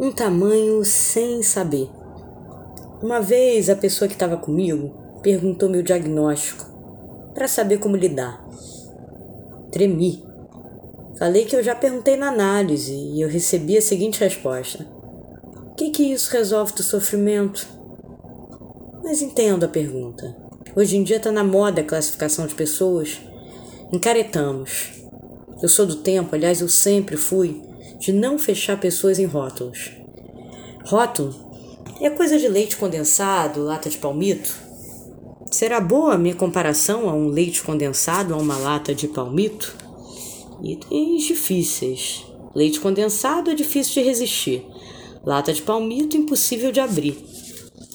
um tamanho sem saber. Uma vez a pessoa que estava comigo perguntou meu diagnóstico para saber como lidar. Tremi. Falei que eu já perguntei na análise e eu recebi a seguinte resposta: O que, que isso resolve do sofrimento? Mas entendo a pergunta. Hoje em dia está na moda a classificação de pessoas. Encaretamos. Eu sou do tempo, aliás, eu sempre fui, de não fechar pessoas em rótulos. Rótulo é coisa de leite condensado, lata de palmito? Será boa a minha comparação a um leite condensado a uma lata de palmito? Itens difíceis. Leite condensado é difícil de resistir. Lata de palmito impossível de abrir.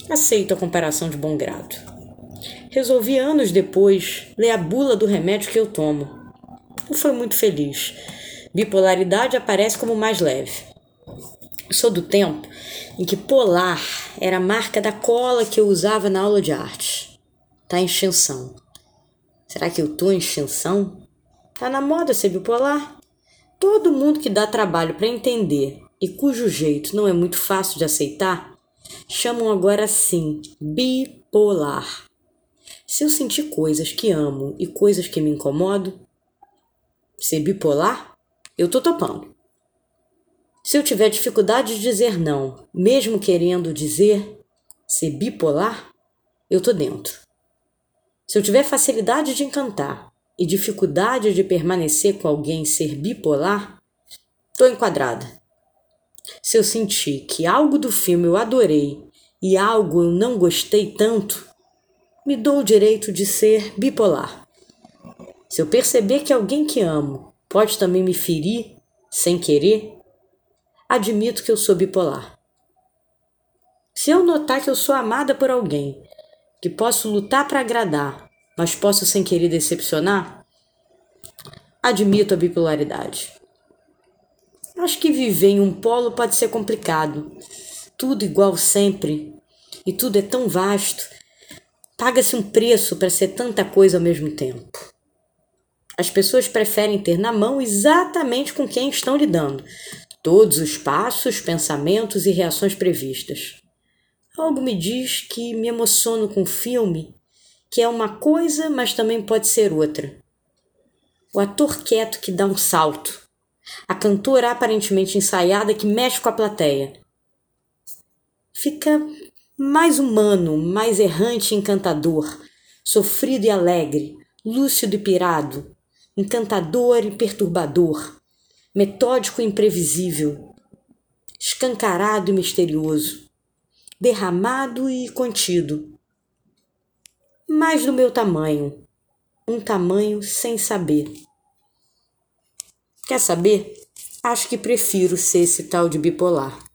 Aceito a comparação de bom grado. Resolvi anos depois ler a bula do remédio que eu tomo. Não foi muito feliz. Bipolaridade aparece como mais leve. Sou do tempo em que polar era a marca da cola que eu usava na aula de arte. Tá em extinção. Será que eu tô em extinção? Tá na moda ser bipolar? Todo mundo que dá trabalho para entender e cujo jeito não é muito fácil de aceitar, chamam agora assim bipolar. Se eu sentir coisas que amo e coisas que me incomodam, ser bipolar, eu tô topando. Se eu tiver dificuldade de dizer não, mesmo querendo dizer ser bipolar, eu tô dentro. Se eu tiver facilidade de encantar e dificuldade de permanecer com alguém ser bipolar, tô enquadrada. Se eu sentir que algo do filme eu adorei e algo eu não gostei tanto, me dou o direito de ser bipolar. Se eu perceber que alguém que amo pode também me ferir sem querer, admito que eu sou bipolar. Se eu notar que eu sou amada por alguém, que posso lutar para agradar, mas posso sem querer decepcionar, admito a bipolaridade. Acho que viver em um polo pode ser complicado. Tudo igual sempre. E tudo é tão vasto Paga-se um preço para ser tanta coisa ao mesmo tempo. As pessoas preferem ter na mão exatamente com quem estão lidando, todos os passos, pensamentos e reações previstas. Algo me diz que me emociono com o filme, que é uma coisa, mas também pode ser outra. O ator quieto que dá um salto, a cantora aparentemente ensaiada que mexe com a plateia. Fica mais humano, mais errante e encantador, sofrido e alegre, lúcido e pirado, encantador e perturbador, metódico e imprevisível, escancarado e misterioso, derramado e contido. Mais do meu tamanho, um tamanho sem saber. Quer saber? Acho que prefiro ser esse tal de bipolar.